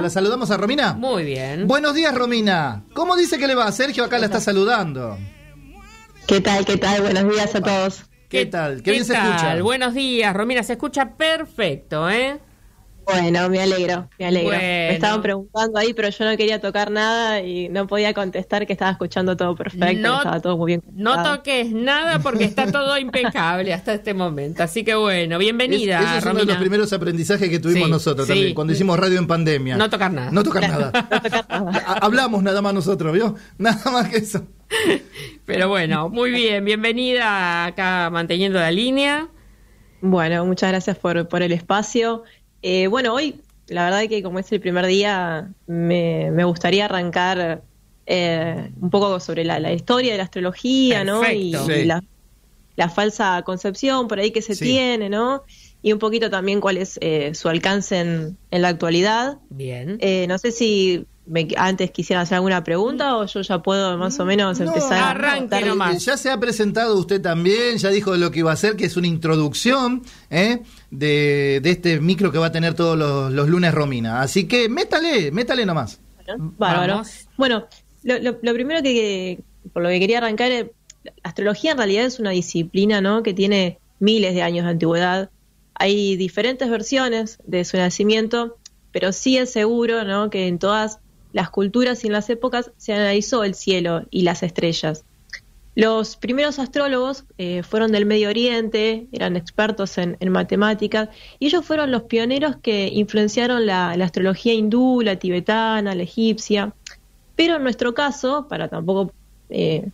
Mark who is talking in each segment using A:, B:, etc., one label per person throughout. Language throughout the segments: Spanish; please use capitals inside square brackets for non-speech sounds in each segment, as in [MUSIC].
A: ¿La saludamos a Romina?
B: Muy bien.
A: Buenos días, Romina. ¿Cómo dice que le va? Sergio acá la está saludando.
C: ¿Qué tal? ¿Qué tal? Buenos días a todos.
A: ¿Qué tal? Qué, bien se escucha.
B: Buenos días, Romina. Se escucha perfecto, ¿eh?
C: Bueno, me alegro, me alegro. Me estaban preguntando ahí, pero yo no quería tocar nada y no podía contestar que estaba escuchando todo perfecto, no, estaba todo muy bien.
B: No toques nada porque está todo impecable hasta este momento. Así que bueno, bienvenida.
A: Es, es uno de los primeros aprendizajes que tuvimos nosotros también, cuando hicimos radio en pandemia.
B: No tocar nada.
A: No tocar nada. [LAUGHS] Hablamos nada más nosotros, ¿vio? Nada más que eso.
B: Pero bueno, muy bien, bienvenida acá manteniendo la línea.
C: Bueno, muchas gracias por, por el espacio. Eh, bueno, hoy la verdad que como es el primer día, me, gustaría arrancar eh, un poco sobre la, historia de la astrología, ¿no? Y, la, falsa concepción por ahí que se tiene, ¿no? Y un poquito también cuál es eh, su alcance en, en, la actualidad.
B: Bien.
C: no sé si antes quisiera hacer alguna pregunta o yo ya puedo más o menos empezar
B: a arranque nomás.
A: Ya se ha presentado usted también, ya dijo lo que iba a hacer, que es una introducción ¿eh? de, este micro que va a tener todos los, lunes Romina. Así que métale, métale nomás.
C: Bárbaro. Bueno, lo, primero que, por lo que quería arrancar, es, la astrología en realidad es una disciplina ¿no? que tiene miles de años de antigüedad. Hay diferentes versiones de su nacimiento, pero sí es seguro ¿no? que en todas las culturas y en las épocas se analizó el cielo y las estrellas. Los primeros astrólogos eh, fueron del Medio Oriente, eran expertos en, matemáticas, y ellos fueron los pioneros que influenciaron la, astrología hindú, la tibetana, la egipcia. Pero en nuestro caso, para tampoco eh,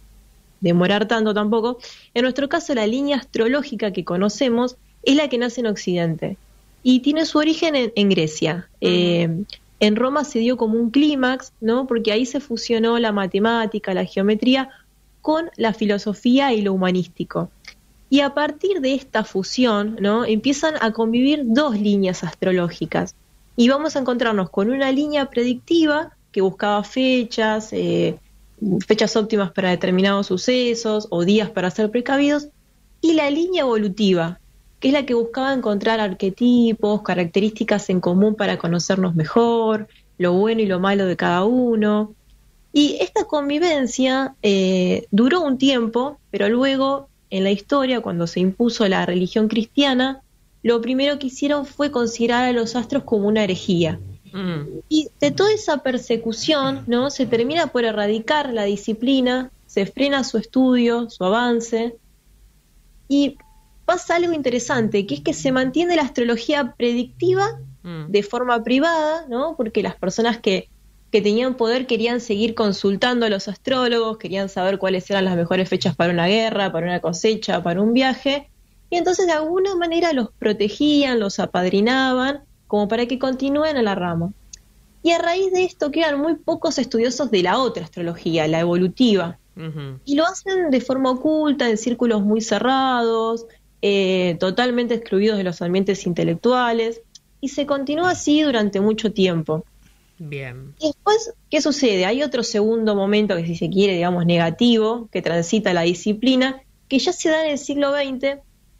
C: demorar tanto tampoco, en nuestro caso la línea astrológica que conocemos es la que nace en Occidente y tiene su origen en, Grecia. En Roma se dio como un clímax, ¿no? Porque ahí se fusionó la matemática, la geometría con la filosofía y lo humanístico. Y a partir de esta fusión, ¿no? Empiezan a convivir dos líneas astrológicas. Y vamos a encontrarnos con una línea predictiva que buscaba fechas, eh, fechas óptimas para determinados sucesos o días para ser precavidos, y la línea evolutiva, es la que buscaba encontrar arquetipos, características en común para conocernos mejor, lo bueno y lo malo de cada uno. Y esta convivencia eh, duró un tiempo, pero luego en la historia, cuando se impuso la religión cristiana, lo primero que hicieron fue considerar a los astros como una herejía. Mm. Y de toda esa persecución, ¿no? Se termina por erradicar la disciplina, se frena su estudio, su avance, y pasa algo interesante, que es que se mantiene la astrología predictiva mm. de forma privada, ¿no? Porque las personas que, que tenían poder querían seguir consultando a los astrólogos, querían saber cuáles eran las mejores fechas para una guerra, para una cosecha, para un viaje, y entonces de alguna manera los protegían, los apadrinaban, como para que continúen a la rama. Y a raíz de esto quedan muy pocos estudiosos de la otra astrología, la evolutiva. Y lo hacen de forma oculta, en círculos muy cerrados, eh, totalmente excluidos de los ambientes intelectuales, y se continúa así durante mucho tiempo.
B: Bien.
C: Y después, ¿qué sucede? Hay otro segundo momento que, si se quiere, digamos, negativo, que transita la disciplina, que ya se da en el siglo XX,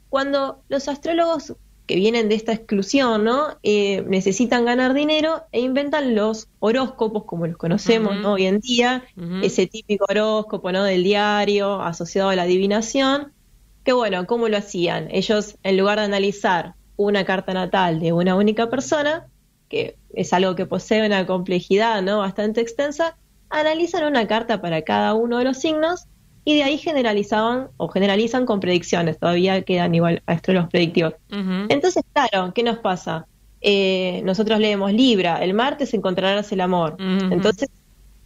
C: cuando los astrólogos que vienen de esta exclusión, ¿no? Eh, necesitan ganar dinero e inventan los horóscopos como los conocemos hoy en día, ese típico horóscopo, ¿no? Del diario asociado a la adivinación, que bueno, ¿cómo lo hacían? Ellos, en lugar de analizar una carta natal de una única persona, que es algo que posee una complejidad ¿no? bastante extensa, analizan una carta para cada uno de los signos y de ahí generalizaban o generalizan con predicciones, todavía quedan igual a los predictivos. Entonces, claro, ¿qué nos pasa? Eh, nosotros leemos Libra, el martes encontrarás el amor. Entonces,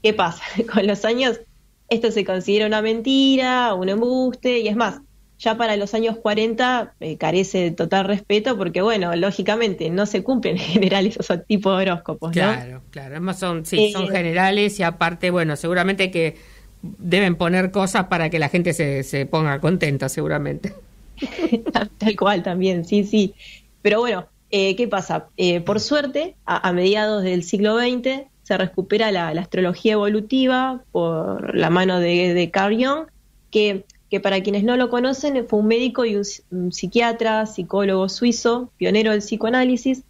C: ¿qué pasa? [LAUGHS] Con los años esto se considera una mentira, un embuste, y es más, ya para los años 40 eh, carece de total respeto porque, bueno, lógicamente no se cumplen [LAUGHS] en general esos tipos de horóscopos, ¿no?
B: Claro, claro, además son, sí, son eh, generales y aparte, bueno, seguramente que deben poner cosas para que la gente se, se ponga contenta, seguramente. [LAUGHS]
C: Tal cual también, sí, sí. Pero bueno, eh, ¿qué pasa? por suerte, a, mediados del siglo XX se recupera la, astrología evolutiva por la mano de, de Carl Jung, que que para quienes no lo conocen fue un médico y un, psiquiatra, psicólogo suizo, pionero del psicoanálisis,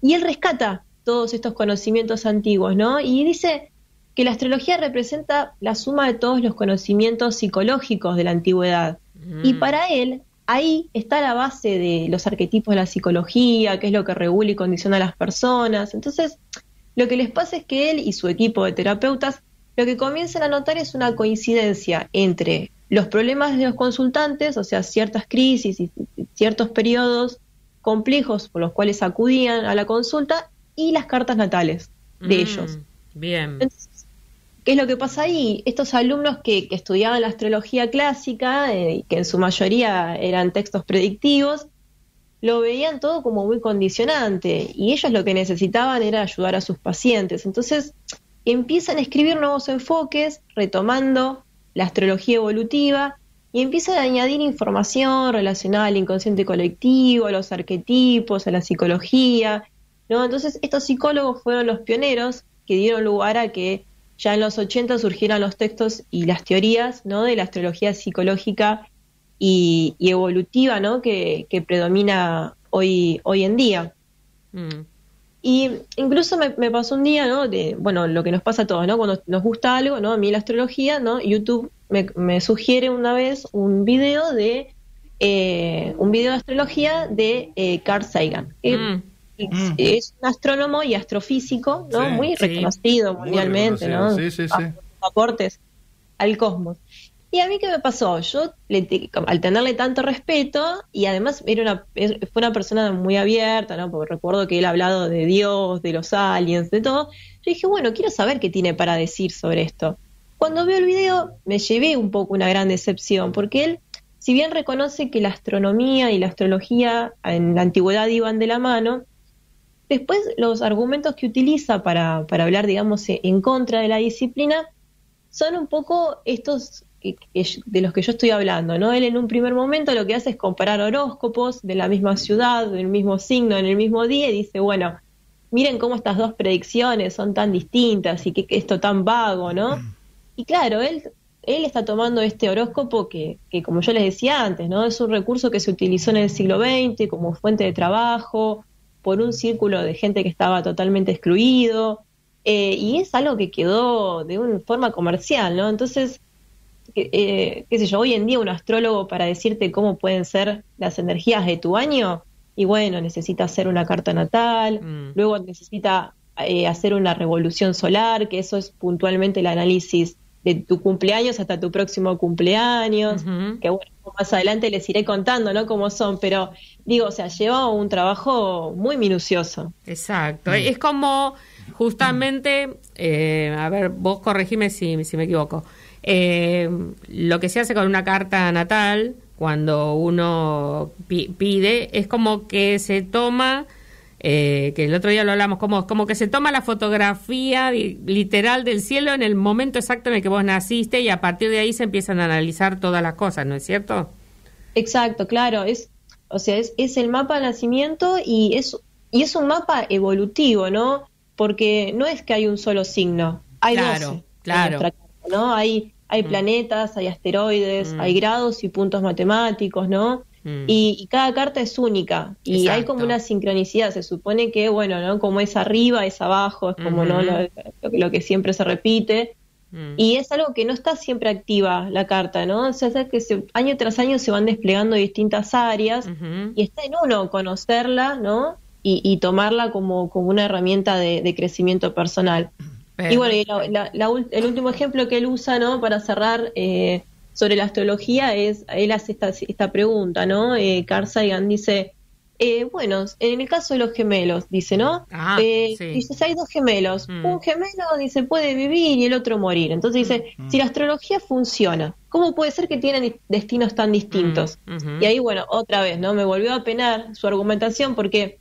C: y él rescata todos estos conocimientos antiguos, ¿no? Y dice que la astrología representa la suma de todos los conocimientos psicológicos de la antigüedad. Y mm. para él, ahí está la base de los arquetipos de la psicología, qué es lo que regula y condiciona a las personas. Entonces, lo que les pasa es que él y su equipo de terapeutas lo que comienzan a notar es una coincidencia entre los problemas de los consultantes, o sea, ciertas crisis y ciertos periodos complejos por los cuales acudían a la consulta, y las cartas natales de mm, ellos.
B: Bien.
C: ¿Qué es lo que pasa ahí? Estos alumnos que, estudiaban la astrología clásica, eh, que en su mayoría eran textos predictivos, lo veían todo como muy condicionante y ellos lo que necesitaban era ayudar a sus pacientes. Entonces empiezan a escribir nuevos enfoques, retomando la astrología evolutiva y empiezan a añadir información relacionada al inconsciente colectivo, a los arquetipos, a la psicología. ¿no? Entonces estos psicólogos fueron los pioneros que dieron lugar a que ya en los 80 surgieran los textos y las teorías ¿no? de la astrología psicológica y, evolutiva ¿no? que, predomina hoy, hoy en día. Mm. Y incluso me, pasó un día, ¿no? De, bueno, lo que nos pasa a todos, ¿no? Cuando nos gusta algo, ¿no? A mí la astrología, ¿no? YouTube me, sugiere una vez un video de eh, un video de astrología de eh, Carl Sagan. Mm. Mm. Es, un astrónomo y astrofísico, ¿no? Muy reconocido mundialmente, ¿no? Sí, sí, sí. Aportes al cosmos. Y a mí qué me pasó, yo al tenerle tanto respeto y además fue una persona muy abierta, ¿no? Porque recuerdo que él ha hablado de Dios, de los aliens, de todo. Yo dije, bueno, quiero saber qué tiene para decir sobre esto. Cuando veo el video me llevé un poco una gran decepción, porque él, si bien reconoce que la astronomía y la astrología en la antigüedad iban de la mano, Después, los argumentos que utiliza para, para hablar, digamos, en contra de la disciplina son un poco estos de los que yo estoy hablando, ¿no? Él en un primer momento lo que hace es comparar horóscopos de la misma ciudad, del mismo signo, en el mismo día, y dice, bueno, miren cómo estas dos predicciones son tan distintas y que, esto tan vago, ¿no? Mm. [CLEARS THROAT] Y claro, él, él está tomando este horóscopo que, que, como yo les decía antes, ¿no? Es un recurso que se utilizó en el siglo XX como fuente de trabajo, por un círculo de gente que estaba totalmente excluido, eh, y es algo que quedó de una forma comercial, ¿no? Entonces, eh, qué sé yo, hoy en día un astrólogo para decirte cómo pueden ser las energías de tu año, y bueno, necesita hacer una carta natal, mm. luego necesita eh, hacer una revolución solar, que eso es puntualmente el análisis de tu cumpleaños hasta tu próximo cumpleaños, que bueno, más adelante les iré contando, ¿no? Cómo son, pero digo, o sea, lleva un trabajo muy minucioso.
B: Exacto, mm. es como justamente, eh, a ver, vos corregime si, si me equivoco, eh, lo que se hace con una carta natal, cuando uno pide, es como que se toma eh, que el otro día lo hablamos, como, como que se toma la fotografía literal del cielo en el momento exacto en el que vos naciste y a partir de ahí se empiezan a analizar todas las cosas, ¿no es cierto?
C: Exacto, claro, es, o sea, es, es el mapa de nacimiento y es, y es un mapa evolutivo, ¿no? Porque no es que hay un solo signo, hay
B: claro, Claro,
C: ¿no? Hay, hay mm. planetas, hay asteroides, mm. hay grados y puntos matemáticos, ¿no? Mm. Y, cada carta es única y hay como una sincronicidad. Se supone que, bueno, ¿no? Como es arriba, es abajo, es como ¿no? Lo, que siempre se repite. Y es algo que no está siempre activa la carta, ¿no? O sea, que año tras año se van desplegando distintas áreas y está en uno conocerla, ¿no? Y, tomarla como, como una herramienta de, crecimiento personal. Y bueno, el último ejemplo que él usa, ¿no? Para cerrar, eh, sobre la astrología es, él hace esta, esta pregunta, ¿no? Eh, Carl Sagan dice, eh, bueno, en el caso de los gemelos, dice, ¿no?
B: Ah, eh,
C: Dice, si hay dos gemelos, mm. un gemelo dice puede vivir y el otro morir. Entonces dice, mm, mm. si la astrología funciona, ¿cómo puede ser que tienen destinos tan distintos? Y ahí, bueno, otra vez, ¿no? Me volvió a penar su argumentación porque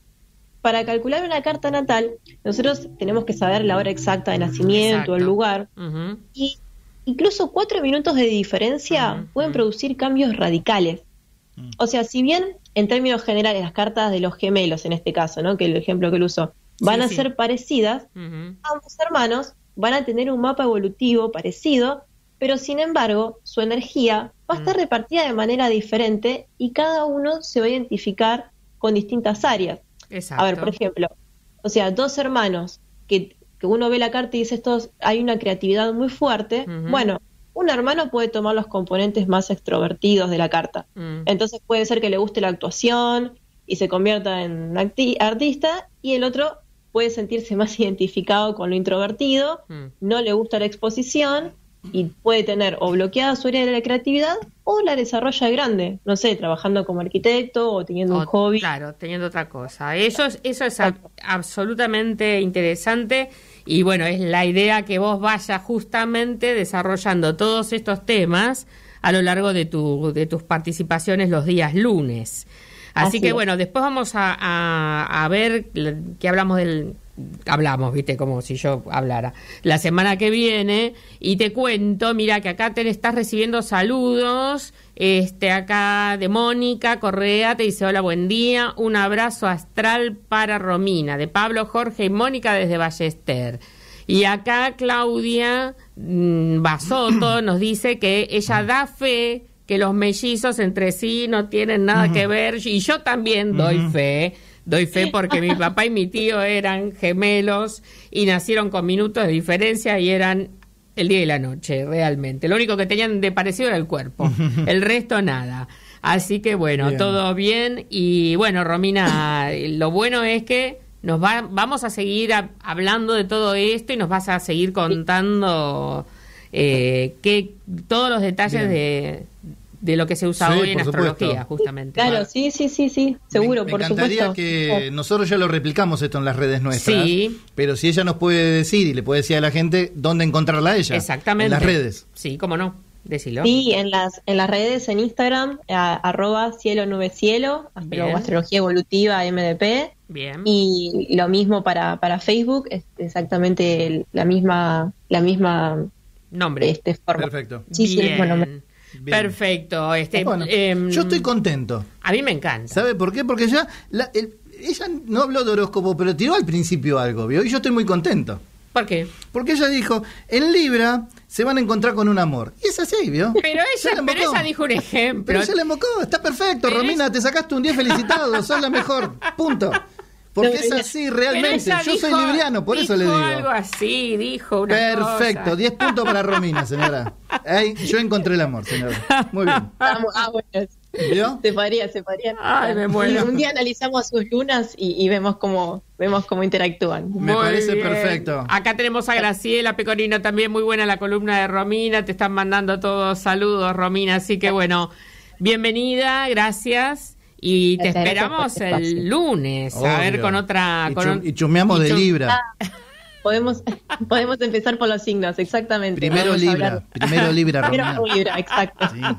C: para calcular una carta natal, nosotros tenemos que saber la hora exacta de nacimiento, el lugar, y incluso cuatro minutos de diferencia pueden producir cambios radicales. Mm. O sea, si bien en términos generales las cartas de los gemelos, en este caso, ¿no? que el ejemplo que él usó, van a ser parecidas, ambos hermanos van a tener un mapa evolutivo parecido, pero sin embargo su energía va a estar mm. repartida de manera diferente y cada uno se va a identificar con distintas áreas. A ver, por ejemplo, o sea, dos hermanos que, que uno ve la carta y dice estos, hay una creatividad muy fuerte, bueno, un hermano puede tomar los componentes más extrovertidos de la carta.
B: Mm.
C: Entonces puede ser que le guste la actuación y se convierta en artista y el otro puede sentirse [LAUGHS] más identificado con lo introvertido,
B: Mm.
C: no le gusta la exposición y puede tener o bloqueada su área de la creatividad o la desarrolla de grande, no sé, trabajando como arquitecto o teniendo un hobby.
B: Claro, teniendo otra cosa. Eso es, eso es ab- absolutamente interesante y bueno, es la idea que vos vayas justamente desarrollando todos estos temas a lo largo de, tu, de tus participaciones los días lunes. Así,
C: Así
B: que
C: es.
B: bueno, después vamos a, a, a ver que hablamos del... Hablamos, viste, como si yo hablara. La semana que viene y te cuento, mira que acá te estás recibiendo saludos, este acá de Mónica Correa, te dice hola, buen día, un abrazo astral para Romina, de Pablo, Jorge y Mónica desde Ballester. Y acá Claudia mm, Basoto [CLEARS THROAT] nos dice que ella da fe que los mellizos entre sí no tienen nada que ver y yo también doy fe. Doy fe porque mi papá y mi tío eran gemelos y nacieron con minutos de diferencia y eran el día y la noche, realmente. Lo único que tenían de parecido era el cuerpo, [LAUGHS] el resto nada. Así que bueno,
A: Bien.
B: todo bien. Y bueno, Romina, lo bueno es que nos va, vamos a seguir a- hablando de todo esto y nos vas a seguir contando eh, que, todos los detalles de, de lo que se usa
A: Sí,
B: hoy en
A: por supuesto.
B: astrología, justamente.
C: Claro, sí, sí, sí, sí, seguro,
A: me, me
C: por
A: encantaría
C: supuesto.
A: que nosotros ya lo replicamos esto en las redes nuestras.
B: Sí.
A: Pero si ella nos puede decir y le puede decir a la gente dónde encontrarla a ella.
B: Exactamente.
A: En las redes.
B: Sí, cómo no, decilo.
C: Sí, en las, en las redes, en Instagram, a- arroba cielo nube cielo, astro-
B: Bien.
C: astrología evolutiva MDP,
B: Bien.
C: y lo mismo para, para Facebook, es exactamente el- la misma, la misma
B: Nombre.
C: este, forma.
A: Perfecto.
C: Sí, sí, el mismo nombre.
B: Bien. Perfecto. Este,
A: Bueno,
B: em,
A: yo estoy contento.
B: A mí me encanta.
A: ¿Sabe por qué? Porque ya la- el- ella no habló de horóscopo, pero tiró al principio algo, ¿vio? Y yo estoy muy contento.
B: ¿Por qué?
A: Porque ella dijo, en Libra se van a encontrar con un amor. Y es así, ¿vio? [LAUGHS]
B: Pero ella,
A: la
B: pero ella dijo un ejemplo.
A: Pero ella le embocó, está perfecto,
B: Pero
A: Romina, te sacaste un día felicitado, sos la mejor, punto. Porque es así realmente, yo soy
B: dijo-
A: libriano, por eso le digo.
B: algo así, dijo una
A: Perfecto,
B: cosa.
A: 10 puntos para [LAUGHS] Romina, señora. Ahí, yo encontré el amor, señora. Muy bien.
C: Ah, bueno,
A: ¿Vio?
C: se podría, se podría.
B: Ay, me muero.
C: Un día analizamos sus lunas y, y vemos cómo, vemos cómo interactúan.
A: Me
B: Muy
A: parece
B: bien.
A: perfecto.
B: Acá tenemos a Graciela Pecorino, también muy buena la columna de Romina. Te están mandando todos saludos, Romina. Así que bueno, bienvenida, gracias. Y te esperamos
C: este
B: el lunes, a ver con otra.
A: Y,
B: con
A: chumeamos
B: y
A: de Libra.
C: Podemos, [LAUGHS] podemos empezar por los signos, exactamente.
A: Primero Libra, primero Libra, [LAUGHS]
C: Primero
A: Romina.
C: Libra, exacto.
A: Sí. [LAUGHS]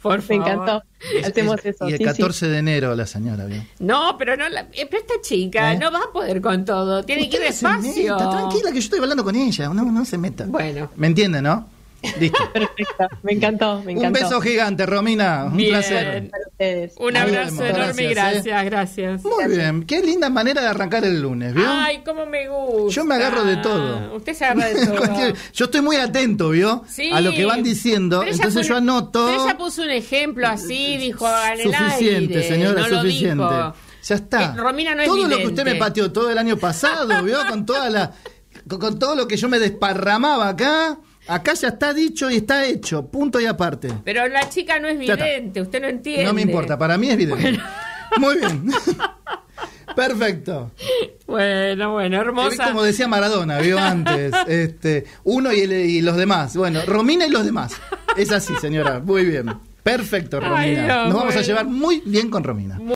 B: Por
C: Me
B: favor.
C: encantó. Hacemos
A: es-
C: eso.
A: Y el
C: sí, sí.
A: 14 de enero la señora, ¿vio?
B: No, pero no, la, eh, pero esta chica
A: ¿Eh?
B: no va a poder con todo. Tiene que ir despacio.
A: tranquila, que yo estoy hablando con ella. No, no se meta.
B: Bueno.
A: ¿Me entiende, no? Listo.
C: Perfecto, me encantó, me
A: Un beso gigante, Romina. Un
B: Bien.
A: placer.
C: Ustedes.
B: Un abrazo enorme y
A: Gracias,
B: gracias, gracias.
A: Muy bien. Qué linda manera de arrancar el lunes, ¿vio?
B: Ay, cómo me gusta.
A: Yo me agarro de todo.
B: Usted se agarra de [LAUGHS] todo.
A: Yo estoy muy atento, ¿vio?
B: Sí.
A: A lo que van diciendo. Entonces yo anoto.
B: Pero ella puso un ejemplo así, dijo en el
A: Suficiente,
B: aire,
A: señora,
B: no lo
A: suficiente.
B: dijo.
A: Ya está.
B: Eh, Romina no es
A: todo lo que usted me pateó todo el año pasado, ¿vio? Con toda la con, con todo lo que yo me desparramaba acá, acá ya está dicho y está hecho, punto y aparte.
B: Pero la chica no es vidente, usted no entiende.
A: No me importa, para mí es vidente. Muy bien. [LAUGHS] Perfecto.
B: Bueno, bueno, hermosa.
A: Como decía Maradona, vio antes, [LAUGHS] este, uno y, el- y los demás. Bueno, Romina y los demás. Es así, señora. Muy bien. Perfecto,
B: Ay,
A: Romina.
B: no,
A: Nos vamos a llevar muy bien con Romina.